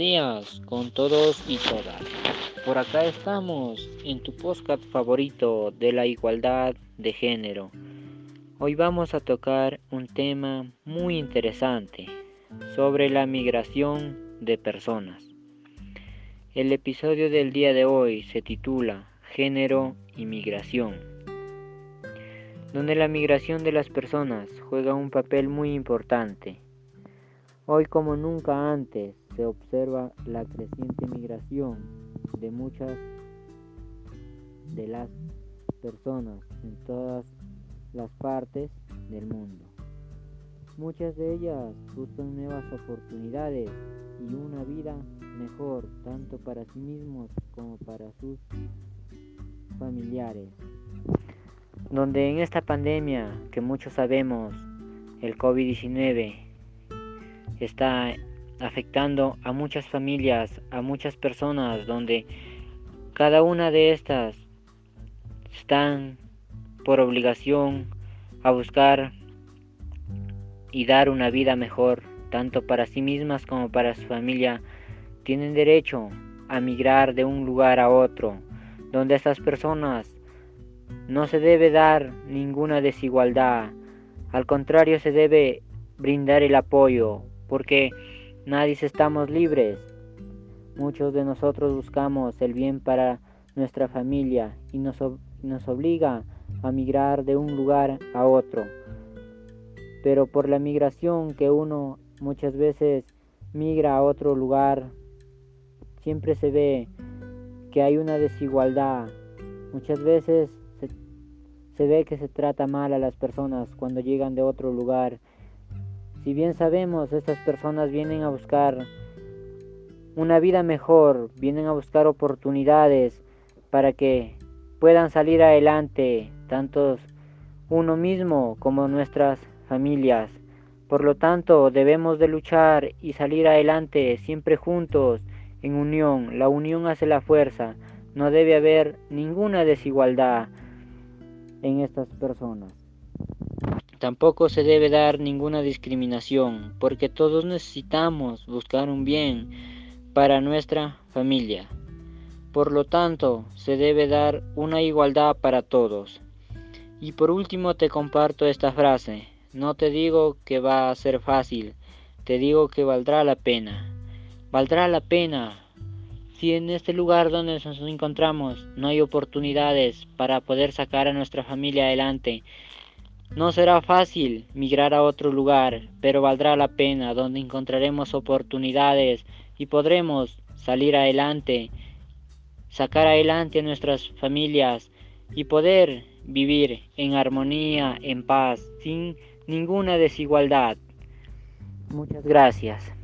buenas con todos y todas. Por acá estamos en tu podcast favorito de la igualdad de género. Hoy vamos a tocar un tema muy interesante sobre la migración de personas. El episodio del día de hoy se titula Género y Migración, donde la migración de las personas juega un papel muy importante. Hoy como nunca antes se observa la creciente migración de muchas de las personas en todas las partes del mundo. Muchas de ellas buscan nuevas oportunidades y una vida mejor tanto para sí mismos como para sus familiares. Donde en esta pandemia que muchos sabemos, el COVID-19, está afectando a muchas familias, a muchas personas, donde cada una de estas están por obligación a buscar y dar una vida mejor, tanto para sí mismas como para su familia, tienen derecho a migrar de un lugar a otro, donde estas personas no se debe dar ninguna desigualdad, al contrario se debe brindar el apoyo, porque Nadie estamos libres. Muchos de nosotros buscamos el bien para nuestra familia y nos, nos obliga a migrar de un lugar a otro. Pero por la migración que uno muchas veces migra a otro lugar, siempre se ve que hay una desigualdad. Muchas veces se, se ve que se trata mal a las personas cuando llegan de otro lugar si bien sabemos, estas personas vienen a buscar una vida mejor, vienen a buscar oportunidades para que puedan salir adelante, tanto uno mismo como nuestras familias. Por lo tanto, debemos de luchar y salir adelante siempre juntos, en unión. La unión hace la fuerza. No debe haber ninguna desigualdad en estas personas. Tampoco se debe dar ninguna discriminación, porque todos necesitamos buscar un bien para nuestra familia. Por lo tanto, se debe dar una igualdad para todos. Y por último te comparto esta frase. No te digo que va a ser fácil, te digo que valdrá la pena. Valdrá la pena si en este lugar donde nos encontramos no hay oportunidades para poder sacar a nuestra familia adelante, no será fácil migrar a otro lugar, pero valdrá la pena, donde encontraremos oportunidades y podremos salir adelante, sacar adelante a nuestras familias y poder vivir en armonía, en paz, sin ninguna desigualdad. Muchas gracias.